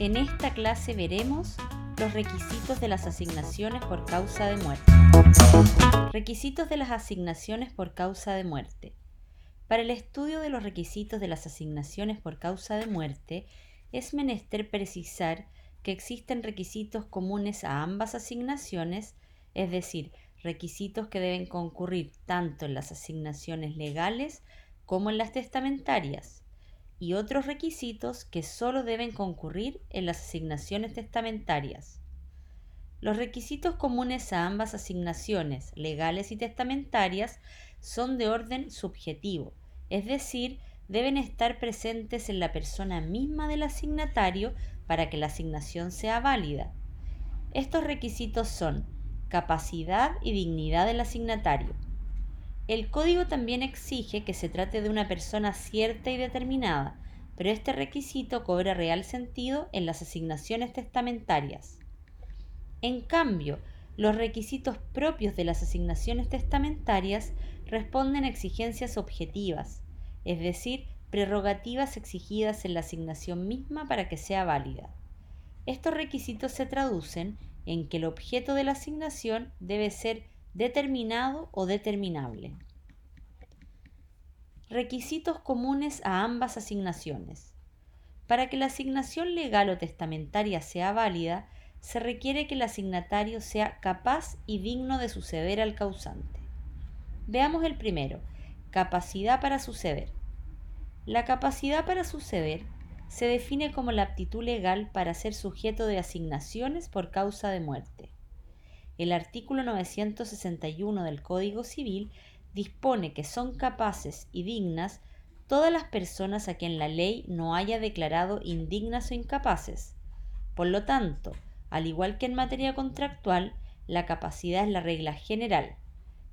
En esta clase veremos los requisitos de las asignaciones por causa de muerte. Requisitos de las asignaciones por causa de muerte. Para el estudio de los requisitos de las asignaciones por causa de muerte, es menester precisar que existen requisitos comunes a ambas asignaciones, es decir, requisitos que deben concurrir tanto en las asignaciones legales como en las testamentarias y otros requisitos que solo deben concurrir en las asignaciones testamentarias. Los requisitos comunes a ambas asignaciones, legales y testamentarias, son de orden subjetivo, es decir, deben estar presentes en la persona misma del asignatario para que la asignación sea válida. Estos requisitos son capacidad y dignidad del asignatario, el código también exige que se trate de una persona cierta y determinada, pero este requisito cobra real sentido en las asignaciones testamentarias. En cambio, los requisitos propios de las asignaciones testamentarias responden a exigencias objetivas, es decir, prerrogativas exigidas en la asignación misma para que sea válida. Estos requisitos se traducen en que el objeto de la asignación debe ser determinado o determinable. Requisitos comunes a ambas asignaciones. Para que la asignación legal o testamentaria sea válida, se requiere que el asignatario sea capaz y digno de suceder al causante. Veamos el primero, capacidad para suceder. La capacidad para suceder se define como la aptitud legal para ser sujeto de asignaciones por causa de muerte el artículo 961 del Código Civil dispone que son capaces y dignas todas las personas a quien la ley no haya declarado indignas o incapaces. Por lo tanto, al igual que en materia contractual, la capacidad es la regla general.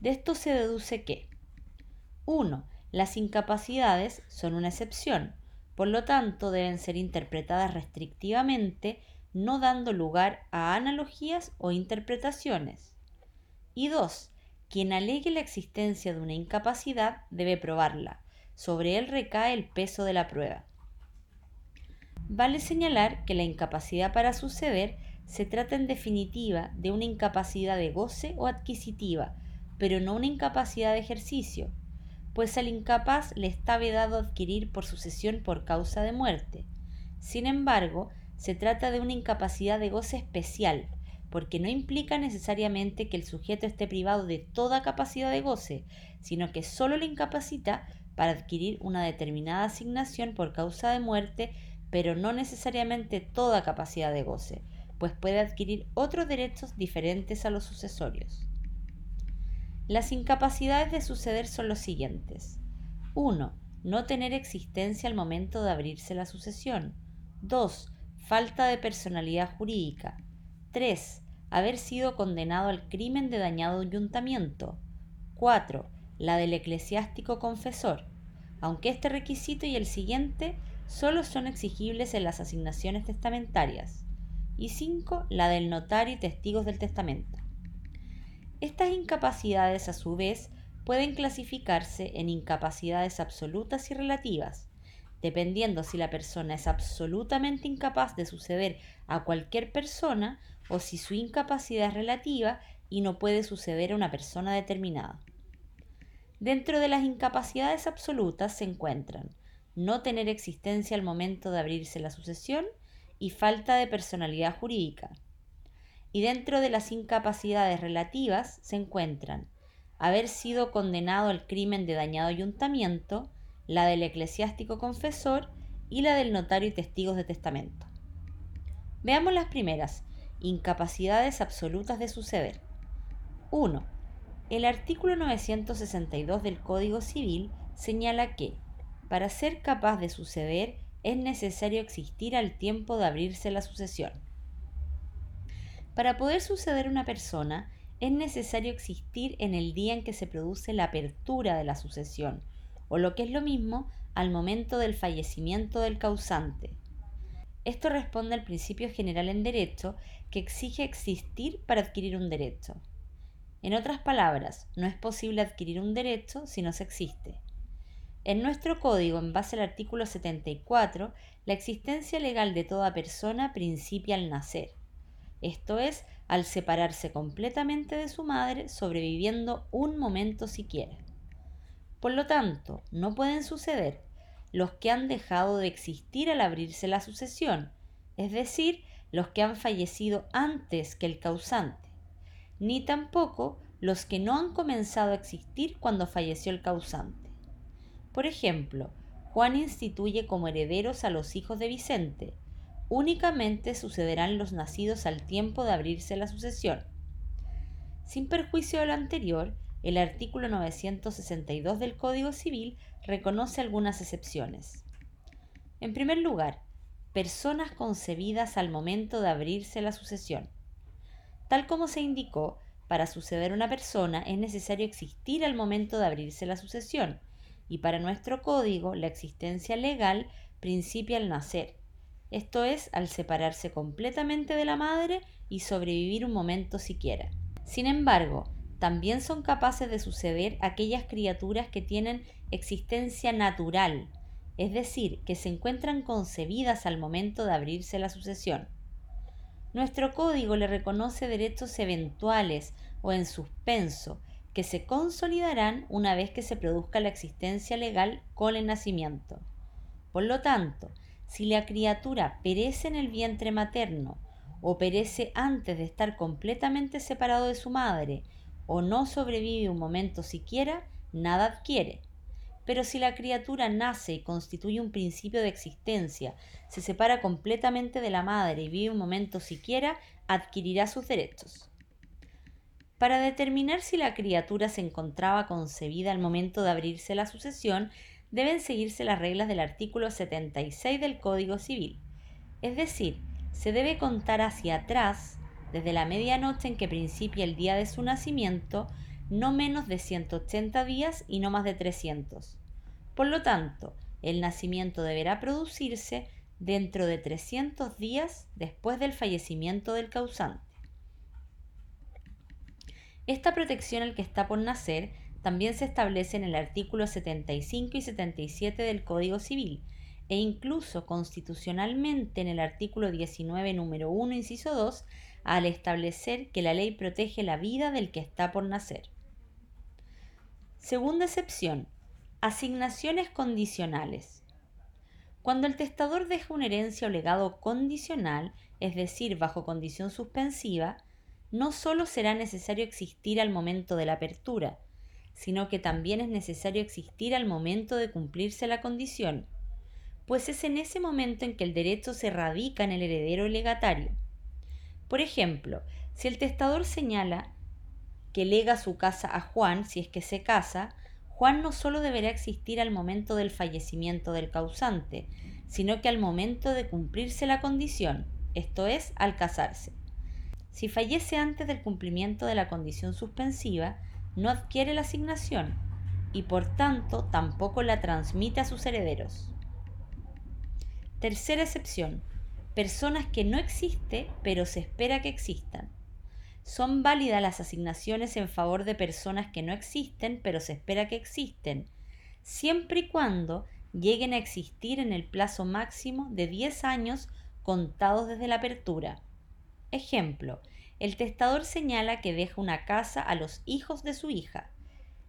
De esto se deduce que 1. Las incapacidades son una excepción, por lo tanto deben ser interpretadas restrictivamente no dando lugar a analogías o interpretaciones. Y dos, quien alegue la existencia de una incapacidad debe probarla. Sobre él recae el peso de la prueba. Vale señalar que la incapacidad para suceder se trata en definitiva de una incapacidad de goce o adquisitiva, pero no una incapacidad de ejercicio, pues al incapaz le está vedado adquirir por sucesión por causa de muerte. Sin embargo, se trata de una incapacidad de goce especial, porque no implica necesariamente que el sujeto esté privado de toda capacidad de goce, sino que solo le incapacita para adquirir una determinada asignación por causa de muerte, pero no necesariamente toda capacidad de goce, pues puede adquirir otros derechos diferentes a los sucesorios. Las incapacidades de suceder son los siguientes. 1. No tener existencia al momento de abrirse la sucesión. 2 falta de personalidad jurídica. 3. Haber sido condenado al crimen de dañado ayuntamiento. 4. La del eclesiástico confesor, aunque este requisito y el siguiente solo son exigibles en las asignaciones testamentarias. Y 5. La del notario y testigos del testamento. Estas incapacidades, a su vez, pueden clasificarse en incapacidades absolutas y relativas, dependiendo si la persona es absolutamente incapaz de suceder a cualquier persona o si su incapacidad es relativa y no puede suceder a una persona determinada. Dentro de las incapacidades absolutas se encuentran no tener existencia al momento de abrirse la sucesión y falta de personalidad jurídica. Y dentro de las incapacidades relativas se encuentran haber sido condenado al crimen de dañado ayuntamiento, la del eclesiástico confesor y la del notario y testigos de testamento. Veamos las primeras, incapacidades absolutas de suceder. 1. El artículo 962 del Código Civil señala que, para ser capaz de suceder, es necesario existir al tiempo de abrirse la sucesión. Para poder suceder una persona, es necesario existir en el día en que se produce la apertura de la sucesión, o lo que es lo mismo, al momento del fallecimiento del causante. Esto responde al principio general en derecho que exige existir para adquirir un derecho. En otras palabras, no es posible adquirir un derecho si no se existe. En nuestro código, en base al artículo 74, la existencia legal de toda persona principia al nacer, esto es, al separarse completamente de su madre, sobreviviendo un momento siquiera. Por lo tanto, no pueden suceder los que han dejado de existir al abrirse la sucesión, es decir, los que han fallecido antes que el causante, ni tampoco los que no han comenzado a existir cuando falleció el causante. Por ejemplo, Juan instituye como herederos a los hijos de Vicente. Únicamente sucederán los nacidos al tiempo de abrirse la sucesión. Sin perjuicio de lo anterior, el artículo 962 del Código Civil reconoce algunas excepciones. En primer lugar, personas concebidas al momento de abrirse la sucesión. Tal como se indicó, para suceder una persona es necesario existir al momento de abrirse la sucesión, y para nuestro código la existencia legal principia al nacer, esto es, al separarse completamente de la madre y sobrevivir un momento siquiera. Sin embargo, también son capaces de suceder aquellas criaturas que tienen existencia natural, es decir, que se encuentran concebidas al momento de abrirse la sucesión. Nuestro código le reconoce derechos eventuales o en suspenso, que se consolidarán una vez que se produzca la existencia legal con el nacimiento. Por lo tanto, si la criatura perece en el vientre materno o perece antes de estar completamente separado de su madre o no sobrevive un momento siquiera, nada adquiere. Pero si la criatura nace y constituye un principio de existencia, se separa completamente de la madre y vive un momento siquiera, adquirirá sus derechos. Para determinar si la criatura se encontraba concebida al momento de abrirse la sucesión, deben seguirse las reglas del artículo 76 del Código Civil. Es decir, se debe contar hacia atrás, desde la medianoche en que principia el día de su nacimiento, no menos de 180 días y no más de 300. Por lo tanto, el nacimiento deberá producirse dentro de 300 días después del fallecimiento del causante. Esta protección al que está por nacer también se establece en el artículo 75 y 77 del Código Civil e incluso constitucionalmente en el artículo 19 número 1 inciso 2 al establecer que la ley protege la vida del que está por nacer. Segunda excepción. Asignaciones condicionales. Cuando el testador deja una herencia o legado condicional, es decir, bajo condición suspensiva, no solo será necesario existir al momento de la apertura, sino que también es necesario existir al momento de cumplirse la condición, pues es en ese momento en que el derecho se radica en el heredero legatario. Por ejemplo, si el testador señala que lega su casa a Juan si es que se casa, Juan no solo deberá existir al momento del fallecimiento del causante, sino que al momento de cumplirse la condición, esto es, al casarse. Si fallece antes del cumplimiento de la condición suspensiva, no adquiere la asignación y por tanto tampoco la transmite a sus herederos. Tercera excepción. Personas que no existe pero se espera que existan. Son válidas las asignaciones en favor de personas que no existen pero se espera que existen, siempre y cuando lleguen a existir en el plazo máximo de 10 años contados desde la apertura. Ejemplo, el testador señala que deja una casa a los hijos de su hija.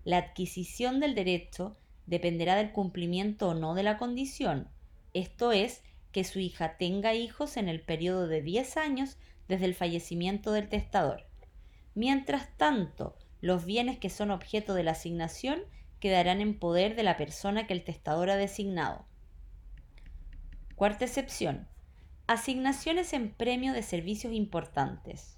La adquisición del derecho dependerá del cumplimiento o no de la condición, esto es, que su hija tenga hijos en el periodo de 10 años desde el fallecimiento del testador. Mientras tanto, los bienes que son objeto de la asignación quedarán en poder de la persona que el testador ha designado. Cuarta excepción. Asignaciones en premio de servicios importantes.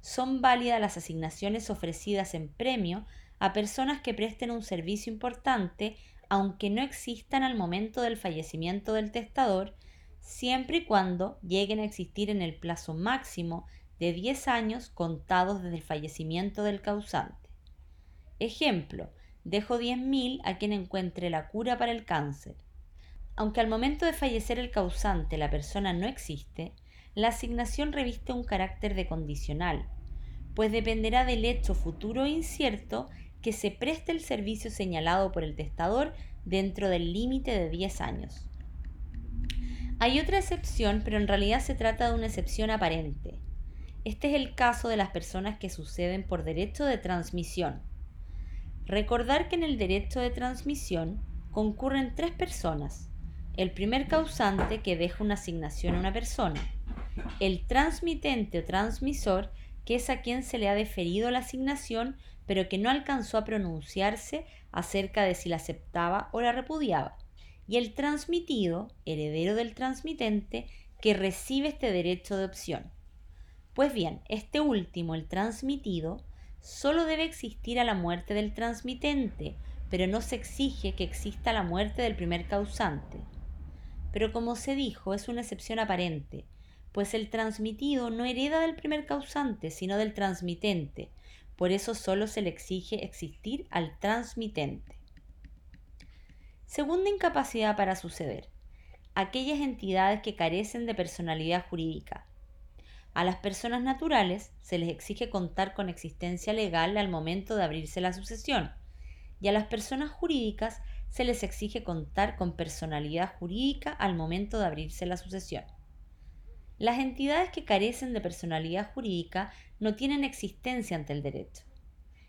Son válidas las asignaciones ofrecidas en premio a personas que presten un servicio importante aunque no existan al momento del fallecimiento del testador, siempre y cuando lleguen a existir en el plazo máximo de 10 años contados desde el fallecimiento del causante. Ejemplo, dejo 10.000 a quien encuentre la cura para el cáncer. Aunque al momento de fallecer el causante la persona no existe, la asignación reviste un carácter de condicional, pues dependerá del hecho futuro e incierto que se preste el servicio señalado por el testador dentro del límite de 10 años. Hay otra excepción, pero en realidad se trata de una excepción aparente. Este es el caso de las personas que suceden por derecho de transmisión. Recordar que en el derecho de transmisión concurren tres personas. El primer causante que deja una asignación a una persona. El transmitente o transmisor que es a quien se le ha deferido la asignación pero que no alcanzó a pronunciarse acerca de si la aceptaba o la repudiaba. Y el transmitido, heredero del transmitente, que recibe este derecho de opción. Pues bien, este último, el transmitido, solo debe existir a la muerte del transmitente, pero no se exige que exista la muerte del primer causante. Pero como se dijo, es una excepción aparente, pues el transmitido no hereda del primer causante, sino del transmitente, por eso solo se le exige existir al transmitente. Segunda incapacidad para suceder. Aquellas entidades que carecen de personalidad jurídica, a las personas naturales se les exige contar con existencia legal al momento de abrirse la sucesión y a las personas jurídicas se les exige contar con personalidad jurídica al momento de abrirse la sucesión. Las entidades que carecen de personalidad jurídica no tienen existencia ante el derecho.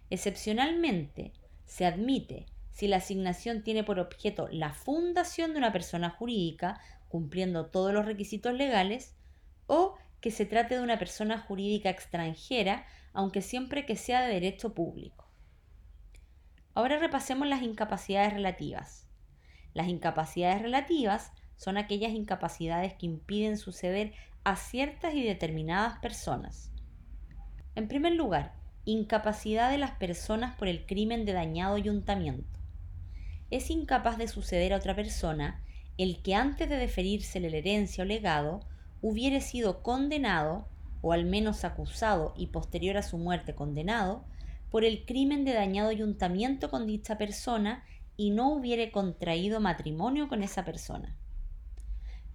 Excepcionalmente, se admite si la asignación tiene por objeto la fundación de una persona jurídica, cumpliendo todos los requisitos legales, o que se trate de una persona jurídica extranjera, aunque siempre que sea de derecho público. Ahora repasemos las incapacidades relativas. Las incapacidades relativas son aquellas incapacidades que impiden suceder a ciertas y determinadas personas. En primer lugar, incapacidad de las personas por el crimen de dañado ayuntamiento. Es incapaz de suceder a otra persona el que antes de deferirse la herencia o legado hubiere sido condenado, o al menos acusado y posterior a su muerte condenado, por el crimen de dañado ayuntamiento con dicha persona y no hubiere contraído matrimonio con esa persona.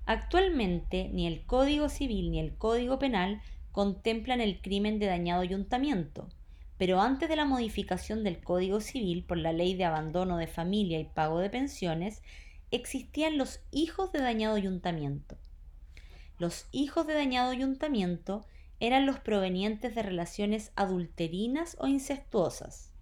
Actualmente ni el Código Civil ni el Código Penal contemplan el crimen de dañado ayuntamiento, pero antes de la modificación del Código Civil por la Ley de Abandono de Familia y Pago de Pensiones, existían los hijos de dañado ayuntamiento, los hijos de dañado ayuntamiento eran los provenientes de relaciones adulterinas o incestuosas.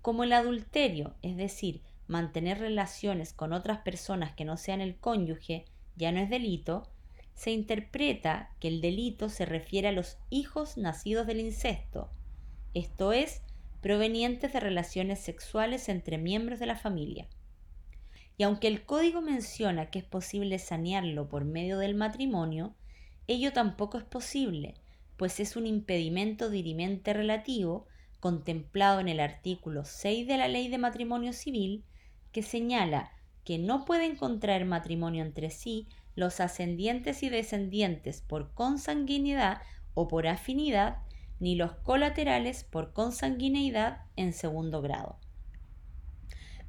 Como el adulterio, es decir, mantener relaciones con otras personas que no sean el cónyuge, ya no es delito, se interpreta que el delito se refiere a los hijos nacidos del incesto, esto es, provenientes de relaciones sexuales entre miembros de la familia. Y aunque el código menciona que es posible sanearlo por medio del matrimonio, ello tampoco es posible, pues es un impedimento dirimente relativo contemplado en el artículo 6 de la Ley de Matrimonio Civil, que señala que no pueden contraer matrimonio entre sí los ascendientes y descendientes por consanguinidad o por afinidad, ni los colaterales por consanguineidad en segundo grado.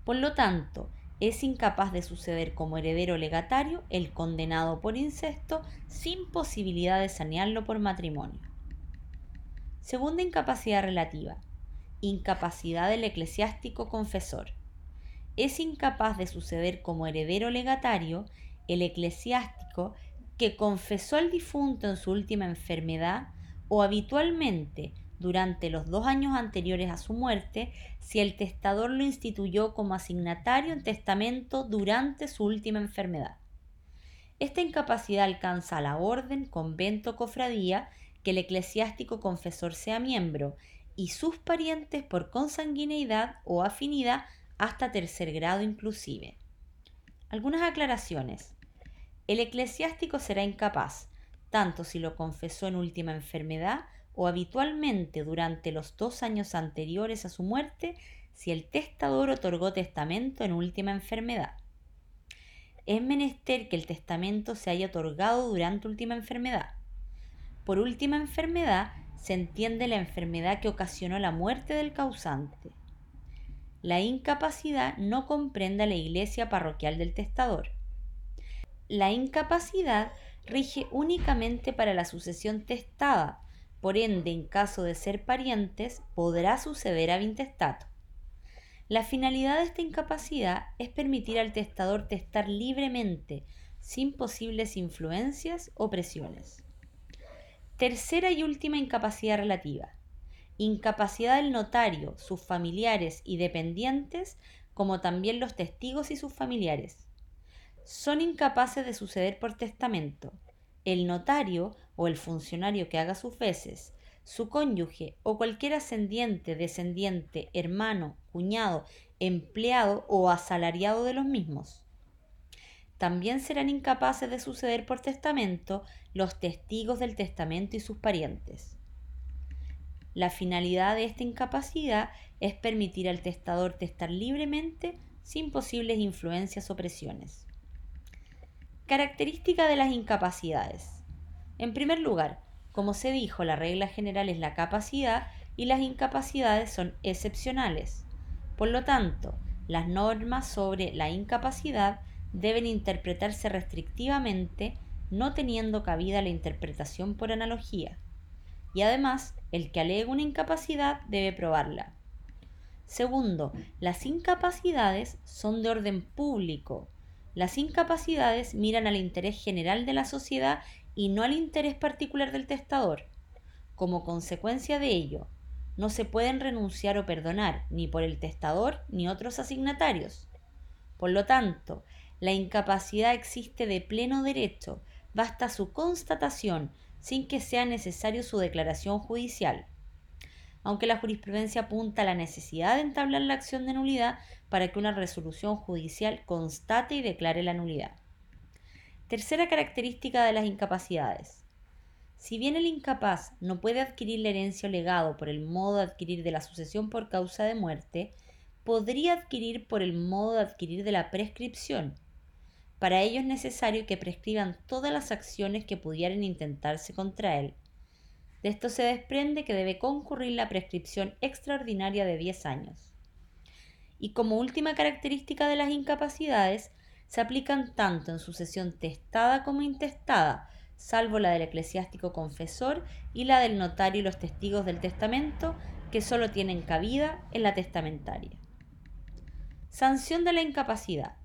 Por lo tanto, es incapaz de suceder como heredero legatario el condenado por incesto sin posibilidad de sanearlo por matrimonio. Segunda incapacidad relativa. Incapacidad del eclesiástico confesor. Es incapaz de suceder como heredero legatario el eclesiástico que confesó al difunto en su última enfermedad o habitualmente durante los dos años anteriores a su muerte si el testador lo instituyó como asignatario en testamento durante su última enfermedad. Esta incapacidad alcanza la orden, convento cofradía que el eclesiástico confesor sea miembro y sus parientes por consanguineidad o afinidad hasta tercer grado inclusive. Algunas aclaraciones. El eclesiástico será incapaz, tanto si lo confesó en última enfermedad o habitualmente durante los dos años anteriores a su muerte si el testador otorgó testamento en última enfermedad. Es menester que el testamento se haya otorgado durante última enfermedad. Por última enfermedad se entiende la enfermedad que ocasionó la muerte del causante. La incapacidad no comprende a la iglesia parroquial del testador. La incapacidad rige únicamente para la sucesión testada, por ende, en caso de ser parientes, podrá suceder a intestato. La finalidad de esta incapacidad es permitir al testador testar libremente, sin posibles influencias o presiones. Tercera y última incapacidad relativa. Incapacidad del notario, sus familiares y dependientes, como también los testigos y sus familiares. Son incapaces de suceder por testamento. El notario o el funcionario que haga sus veces, su cónyuge o cualquier ascendiente, descendiente, hermano, cuñado, empleado o asalariado de los mismos. También serán incapaces de suceder por testamento los testigos del testamento y sus parientes. La finalidad de esta incapacidad es permitir al testador testar libremente sin posibles influencias o presiones. Característica de las incapacidades. En primer lugar, como se dijo, la regla general es la capacidad y las incapacidades son excepcionales. Por lo tanto, las normas sobre la incapacidad deben interpretarse restrictivamente, no teniendo cabida la interpretación por analogía. Y además, el que alega una incapacidad debe probarla. Segundo, las incapacidades son de orden público. Las incapacidades miran al interés general de la sociedad y no al interés particular del testador. Como consecuencia de ello, no se pueden renunciar o perdonar ni por el testador ni otros asignatarios. Por lo tanto, la incapacidad existe de pleno derecho, basta su constatación sin que sea necesario su declaración judicial. Aunque la jurisprudencia apunta a la necesidad de entablar la acción de nulidad para que una resolución judicial constate y declare la nulidad. Tercera característica de las incapacidades. Si bien el incapaz no puede adquirir la herencia o legado por el modo de adquirir de la sucesión por causa de muerte, podría adquirir por el modo de adquirir de la prescripción, para ello es necesario que prescriban todas las acciones que pudieran intentarse contra él. De esto se desprende que debe concurrir la prescripción extraordinaria de 10 años. Y como última característica de las incapacidades, se aplican tanto en sucesión testada como intestada, salvo la del eclesiástico confesor y la del notario y los testigos del testamento, que solo tienen cabida en la testamentaria. Sanción de la incapacidad.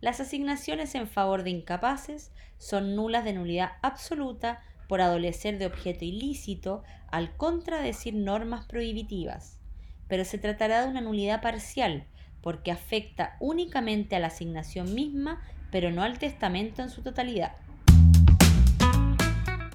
Las asignaciones en favor de incapaces son nulas de nulidad absoluta por adolecer de objeto ilícito al contradecir normas prohibitivas, pero se tratará de una nulidad parcial porque afecta únicamente a la asignación misma, pero no al testamento en su totalidad.